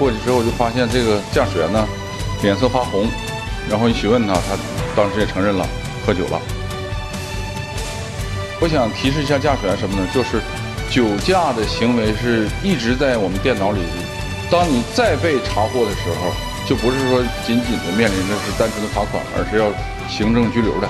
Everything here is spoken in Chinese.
过去之后就发现这个驾驶员呢脸色发红然后一询问他他当时也承认了喝酒了。我想提示一下驾驶员什么呢？就是酒驾的行为是一直在我们电脑里当你再被查获的时候就不是说仅仅的面临着是单纯的罚款而是要行政拘留的。